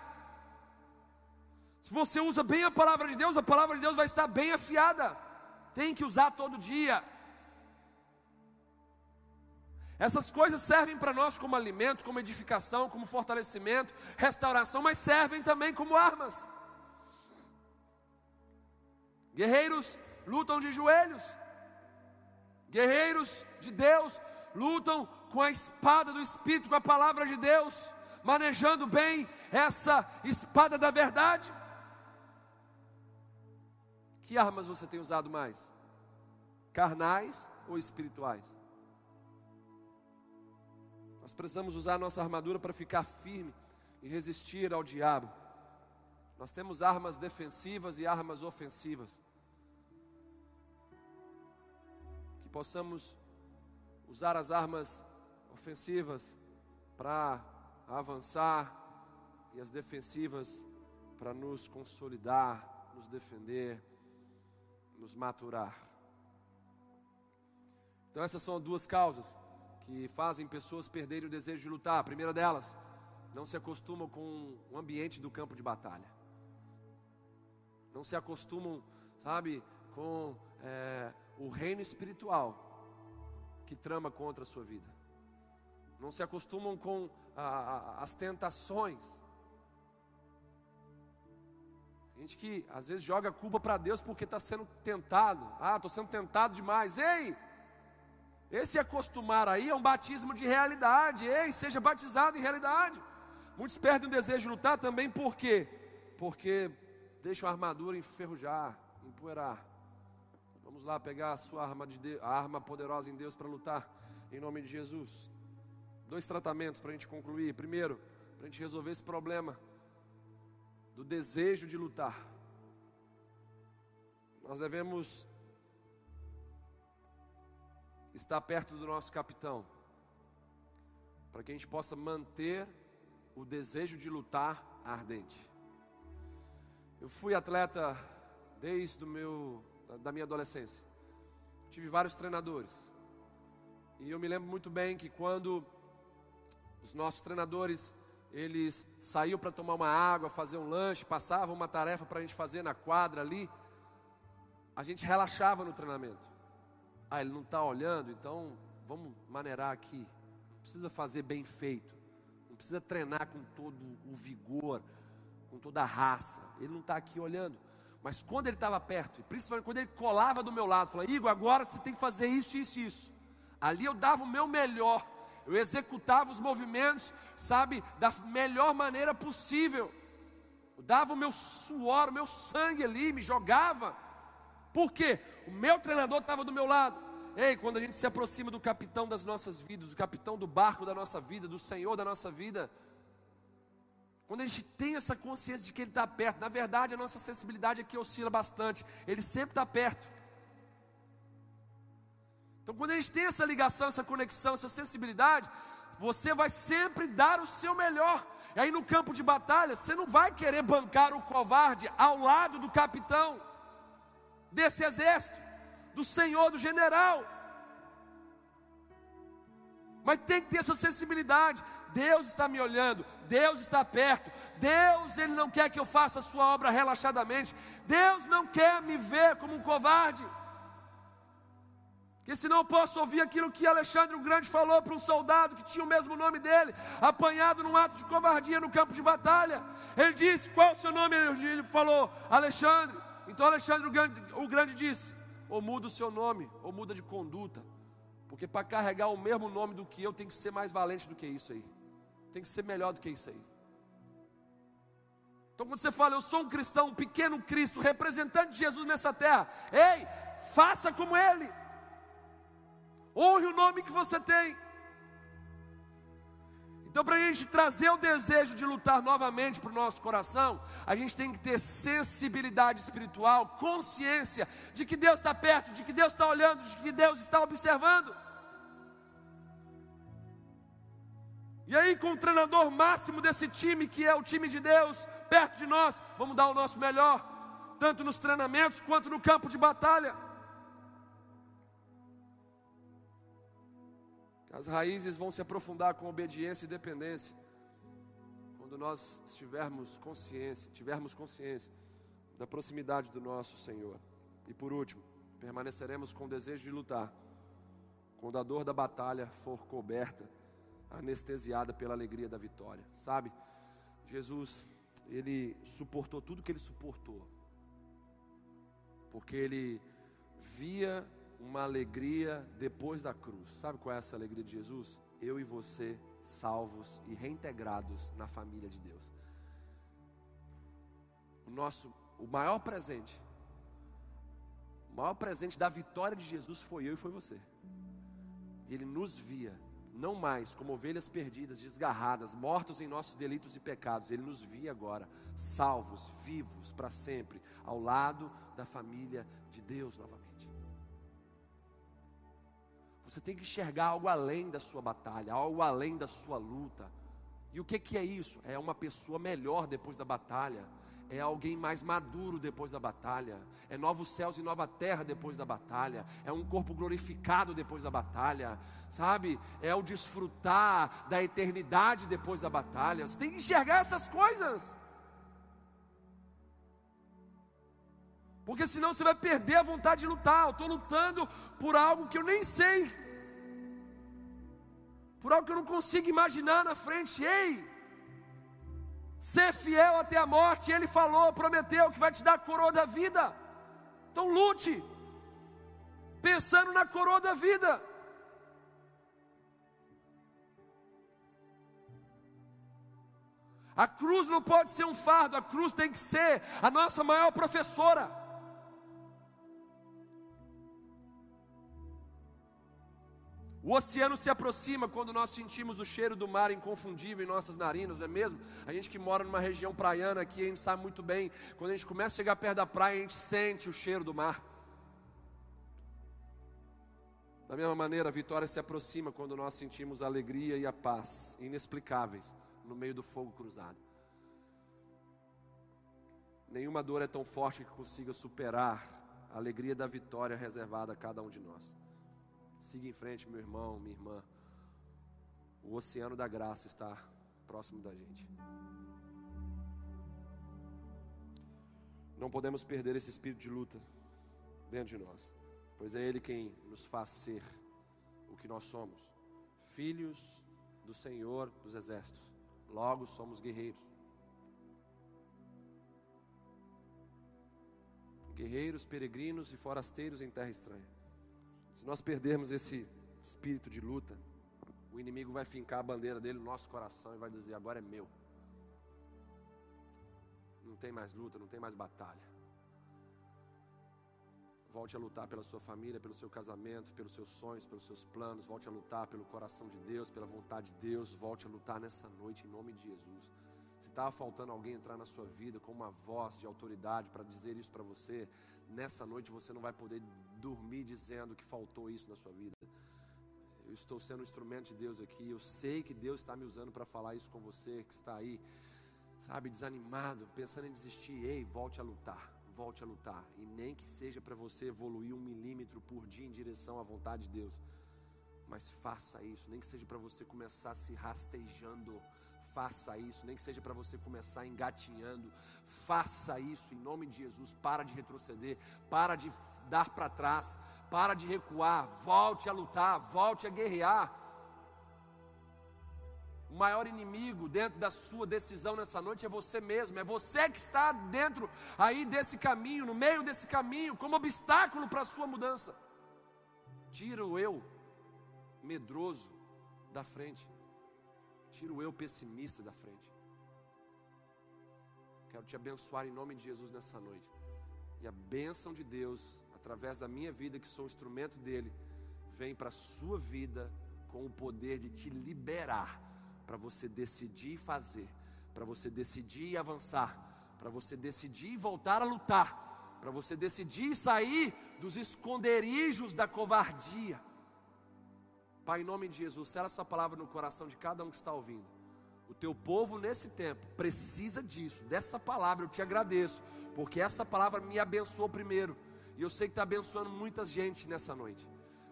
Se você usa bem a palavra de Deus, a palavra de Deus vai estar bem afiada. Tem que usar todo dia. Essas coisas servem para nós como alimento, como edificação, como fortalecimento, restauração, mas servem também como armas. Guerreiros lutam de joelhos. Guerreiros de Deus lutam com a espada do Espírito, com a palavra de Deus, manejando bem essa espada da verdade. Que armas você tem usado mais? Carnais ou espirituais? Nós precisamos usar a nossa armadura para ficar firme e resistir ao diabo. Nós temos armas defensivas e armas ofensivas. Que possamos usar as armas ofensivas para avançar e as defensivas para nos consolidar, nos defender nos maturar. Então, essas são duas causas que fazem pessoas perderem o desejo de lutar. A primeira delas, não se acostumam com o ambiente do campo de batalha. Não se acostumam, sabe, com é, o reino espiritual que trama contra a sua vida. Não se acostumam com a, a, as tentações. Gente que às vezes joga a culpa para Deus porque está sendo tentado. Ah, estou sendo tentado demais. Ei! Esse acostumar aí é um batismo de realidade. Ei, seja batizado em realidade. Muitos perdem o desejo de lutar também por quê? Porque deixam a armadura enferrujar, empoeirar. Vamos lá pegar a sua arma, de Deus, a arma poderosa em Deus para lutar, em nome de Jesus. Dois tratamentos para a gente concluir. Primeiro, para a gente resolver esse problema do desejo de lutar. Nós devemos estar perto do nosso capitão, para que a gente possa manter o desejo de lutar ardente. Eu fui atleta desde meu, da minha adolescência. Tive vários treinadores. E eu me lembro muito bem que quando os nossos treinadores eles saíam para tomar uma água, fazer um lanche, passavam uma tarefa para a gente fazer na quadra ali, a gente relaxava no treinamento. Ah, ele não está olhando, então vamos maneirar aqui. Não precisa fazer bem feito, não precisa treinar com todo o vigor, com toda a raça. Ele não está aqui olhando. Mas quando ele estava perto, principalmente quando ele colava do meu lado, falava: Igor, agora você tem que fazer isso, isso, isso. Ali eu dava o meu melhor eu executava os movimentos, sabe, da melhor maneira possível. Eu dava o meu suor, o meu sangue ali, me jogava. Por quê? O meu treinador estava do meu lado. Ei, quando a gente se aproxima do capitão das nossas vidas, do capitão do barco da nossa vida, do Senhor da nossa vida, quando a gente tem essa consciência de que Ele está perto, na verdade a nossa sensibilidade aqui oscila bastante, Ele sempre está perto. Então, quando a gente tem essa ligação, essa conexão, essa sensibilidade, você vai sempre dar o seu melhor. E aí no campo de batalha, você não vai querer bancar o covarde ao lado do capitão desse exército, do senhor, do general. Mas tem que ter essa sensibilidade. Deus está me olhando, Deus está perto. Deus, ele não quer que eu faça a sua obra relaxadamente. Deus não quer me ver como um covarde. Porque senão eu posso ouvir aquilo que Alexandre o Grande falou para um soldado que tinha o mesmo nome dele, apanhado num ato de covardia no campo de batalha. Ele disse: Qual o seu nome? Ele falou: Alexandre. Então Alexandre o Grande, o Grande disse: Ou muda o seu nome, ou muda de conduta. Porque para carregar o mesmo nome do que eu, tem que ser mais valente do que isso aí. Tem que ser melhor do que isso aí. Então, quando você fala, eu sou um cristão, um pequeno Cristo, representante de Jesus nessa terra, ei, faça como Ele. Honre o nome que você tem. Então, para a gente trazer o desejo de lutar novamente para o nosso coração, a gente tem que ter sensibilidade espiritual, consciência de que Deus está perto, de que Deus está olhando, de que Deus está observando. E aí, com o treinador máximo desse time, que é o time de Deus, perto de nós, vamos dar o nosso melhor, tanto nos treinamentos quanto no campo de batalha. As raízes vão se aprofundar com obediência e dependência. Quando nós estivermos consciência, tivermos consciência da proximidade do nosso Senhor. E por último, permaneceremos com o desejo de lutar. Quando a dor da batalha for coberta, anestesiada pela alegria da vitória. Sabe? Jesus, ele suportou tudo que ele suportou. Porque ele via uma alegria depois da cruz. Sabe qual é essa alegria de Jesus? Eu e você salvos e reintegrados na família de Deus. O nosso, o maior presente, o maior presente da vitória de Jesus foi eu e foi você. Ele nos via não mais como ovelhas perdidas, desgarradas, mortos em nossos delitos e pecados. Ele nos via agora, salvos, vivos para sempre, ao lado da família de Deus novamente. Você tem que enxergar algo além da sua batalha, algo além da sua luta. E o que, que é isso? É uma pessoa melhor depois da batalha. É alguém mais maduro depois da batalha. É novos céus e nova terra depois da batalha. É um corpo glorificado depois da batalha. Sabe? É o desfrutar da eternidade depois da batalha. Você tem que enxergar essas coisas. Porque senão você vai perder a vontade de lutar. Eu estou lutando por algo que eu nem sei. Por algo que eu não consigo imaginar na frente. Ei! ser fiel até a morte. Ele falou, prometeu que vai te dar a coroa da vida. Então lute, pensando na coroa da vida. A cruz não pode ser um fardo, a cruz tem que ser a nossa maior professora. O oceano se aproxima quando nós sentimos o cheiro do mar inconfundível em nossas narinas, não é mesmo? A gente que mora numa região praiana aqui, a gente sabe muito bem, quando a gente começa a chegar perto da praia, a gente sente o cheiro do mar. Da mesma maneira, a vitória se aproxima quando nós sentimos a alegria e a paz inexplicáveis no meio do fogo cruzado. Nenhuma dor é tão forte que consiga superar a alegria da vitória reservada a cada um de nós. Siga em frente, meu irmão, minha irmã. O oceano da graça está próximo da gente. Não podemos perder esse espírito de luta dentro de nós, pois é Ele quem nos faz ser o que nós somos, filhos do Senhor dos Exércitos. Logo somos guerreiros. Guerreiros, peregrinos e forasteiros em terra estranha. Se nós perdermos esse espírito de luta, o inimigo vai fincar a bandeira dele no nosso coração e vai dizer: agora é meu. Não tem mais luta, não tem mais batalha. Volte a lutar pela sua família, pelo seu casamento, pelos seus sonhos, pelos seus planos. Volte a lutar pelo coração de Deus, pela vontade de Deus. Volte a lutar nessa noite em nome de Jesus. Se estava faltando alguém entrar na sua vida com uma voz de autoridade para dizer isso para você, nessa noite você não vai poder dormir dizendo que faltou isso na sua vida. Eu estou sendo um instrumento de Deus aqui. Eu sei que Deus está me usando para falar isso com você que está aí, sabe, desanimado, pensando em desistir. Ei, volte a lutar. Volte a lutar. E nem que seja para você evoluir um milímetro por dia em direção à vontade de Deus. Mas faça isso, nem que seja para você começar se rastejando faça isso, nem que seja para você começar engatinhando, faça isso em nome de Jesus. Para de retroceder, para de dar para trás, para de recuar, volte a lutar, volte a guerrear. O maior inimigo dentro da sua decisão nessa noite é você mesmo, é você que está dentro aí desse caminho, no meio desse caminho, como obstáculo para a sua mudança. Tira o eu medroso da frente. Tira o eu pessimista da frente. Quero te abençoar em nome de Jesus nessa noite. E a bênção de Deus, através da minha vida, que sou instrumento dele, vem para a sua vida com o poder de te liberar para você decidir fazer, para você decidir avançar, para você decidir voltar a lutar, para você decidir sair dos esconderijos da covardia Pai, em nome de Jesus, sela essa palavra no coração de cada um que está ouvindo. O teu povo nesse tempo precisa disso, dessa palavra. Eu te agradeço, porque essa palavra me abençoou primeiro. E eu sei que está abençoando muita gente nessa noite.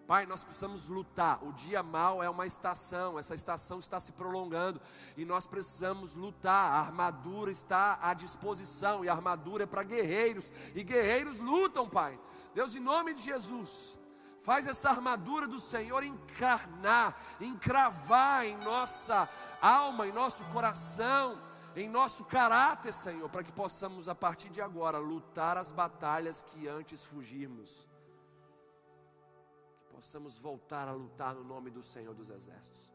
Pai, nós precisamos lutar. O dia mal é uma estação, essa estação está se prolongando e nós precisamos lutar. A armadura está à disposição e a armadura é para guerreiros e guerreiros lutam, Pai. Deus, em nome de Jesus, Faz essa armadura do Senhor encarnar, encravar em nossa alma, em nosso coração, em nosso caráter, Senhor, para que possamos a partir de agora lutar as batalhas que antes fugirmos. Que possamos voltar a lutar no nome do Senhor dos Exércitos.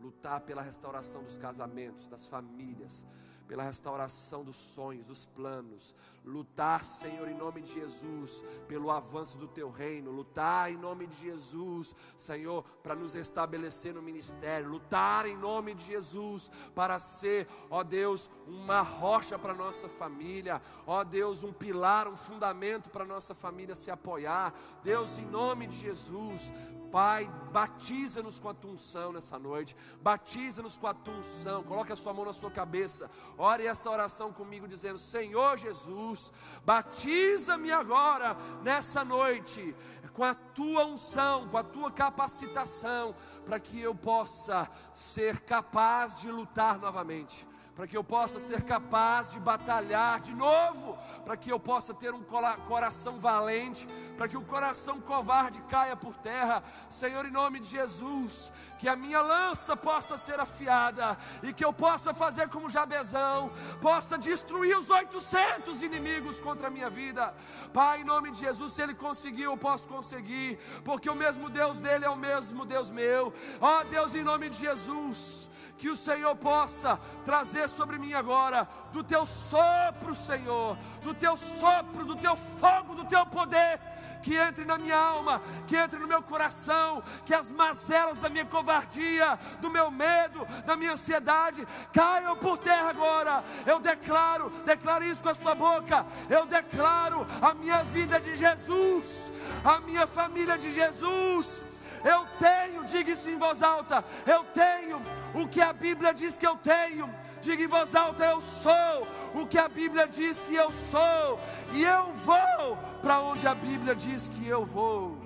Lutar pela restauração dos casamentos, das famílias, pela restauração dos sonhos, dos planos. Lutar, Senhor, em nome de Jesus, pelo avanço do teu reino. Lutar em nome de Jesus, Senhor, para nos estabelecer no ministério. Lutar em nome de Jesus para ser, ó Deus, uma rocha para nossa família. Ó Deus, um pilar, um fundamento para nossa família se apoiar. Deus, em nome de Jesus, Pai, batiza-nos com a tua unção nessa noite. Batiza-nos com a tua unção. Coloque a sua mão na sua cabeça. Ore essa oração comigo, dizendo: Senhor Jesus, batiza-me agora, nessa noite, com a tua unção, com a tua capacitação, para que eu possa ser capaz de lutar novamente para que eu possa ser capaz de batalhar de novo, para que eu possa ter um coração valente, para que o coração covarde caia por terra, Senhor, em nome de Jesus, que a minha lança possa ser afiada e que eu possa fazer como Jabezão, possa destruir os 800 inimigos contra a minha vida, Pai, em nome de Jesus, se ele conseguiu, eu posso conseguir, porque o mesmo Deus dele é o mesmo Deus meu, ó Deus, em nome de Jesus que o Senhor possa trazer sobre mim agora, do teu sopro, Senhor, do teu sopro, do teu fogo, do teu poder, que entre na minha alma, que entre no meu coração, que as mazelas da minha covardia, do meu medo, da minha ansiedade, caiam por terra agora. Eu declaro, declaro isso com a sua boca. Eu declaro a minha vida de Jesus, a minha família de Jesus eu tenho, diga isso em voz alta. Eu tenho o que a Bíblia diz que eu tenho. Diga em voz alta: Eu sou o que a Bíblia diz que eu sou. E eu vou para onde a Bíblia diz que eu vou.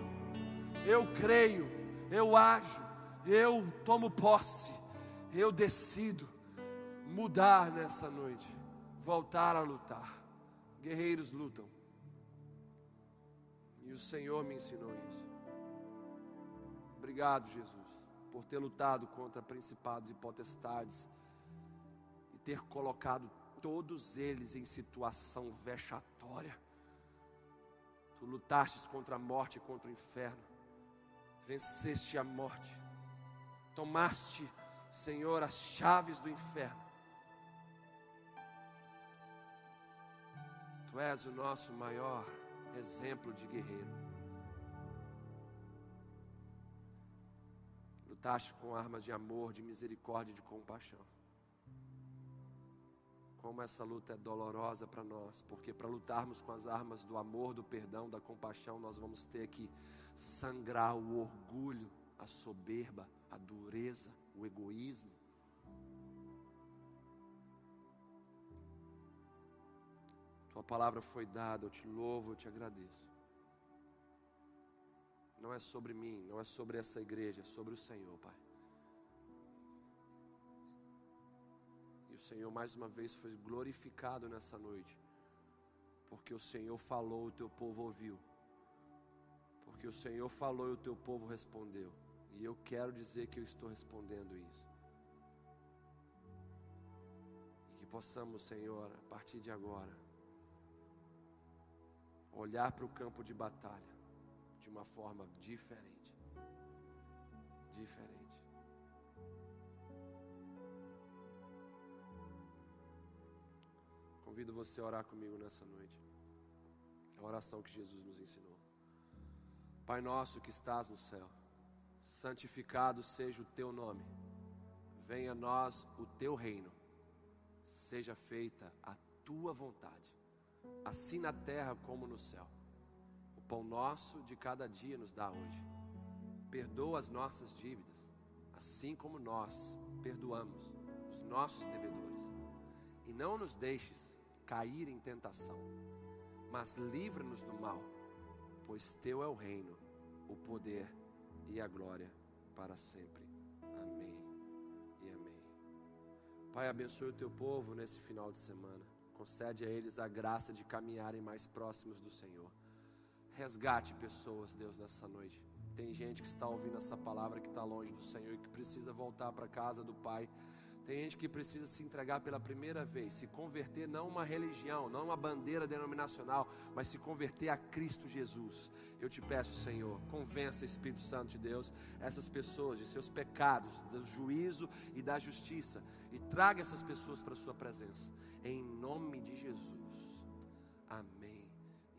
Eu creio, eu ajo, eu tomo posse, eu decido mudar nessa noite, voltar a lutar. Guerreiros lutam. E o Senhor me ensinou isso. Obrigado, Jesus, por ter lutado contra principados e potestades e ter colocado todos eles em situação vexatória. Tu lutaste contra a morte e contra o inferno, venceste a morte, tomaste, Senhor, as chaves do inferno. Tu és o nosso maior exemplo de guerreiro. Lutaste com armas de amor, de misericórdia e de compaixão. Como essa luta é dolorosa para nós, porque para lutarmos com as armas do amor, do perdão, da compaixão, nós vamos ter que sangrar o orgulho, a soberba, a dureza, o egoísmo. Tua palavra foi dada, eu te louvo, eu te agradeço não é sobre mim, não é sobre essa igreja, é sobre o Senhor, Pai. E o Senhor mais uma vez foi glorificado nessa noite, porque o Senhor falou, o teu povo ouviu. Porque o Senhor falou e o teu povo respondeu. E eu quero dizer que eu estou respondendo isso. E que possamos, Senhor, a partir de agora, olhar para o campo de batalha de uma forma diferente. Diferente. Convido você a orar comigo nessa noite. A oração que Jesus nos ensinou. Pai nosso que estás no céu, santificado seja o teu nome. Venha a nós o teu reino. Seja feita a tua vontade, assim na terra como no céu pão nosso de cada dia nos dá hoje. Perdoa as nossas dívidas, assim como nós perdoamos os nossos devedores. E não nos deixes cair em tentação, mas livra-nos do mal, pois teu é o reino, o poder e a glória para sempre. Amém e amém. Pai, abençoe o teu povo nesse final de semana. Concede a eles a graça de caminharem mais próximos do Senhor. Resgate pessoas, Deus, nessa noite. Tem gente que está ouvindo essa palavra que está longe do Senhor e que precisa voltar para a casa do Pai. Tem gente que precisa se entregar pela primeira vez, se converter não uma religião, não uma bandeira denominacional, mas se converter a Cristo Jesus. Eu te peço, Senhor, convença Espírito Santo de Deus essas pessoas de seus pecados, do juízo e da justiça e traga essas pessoas para a sua presença. Em nome de Jesus. Amém.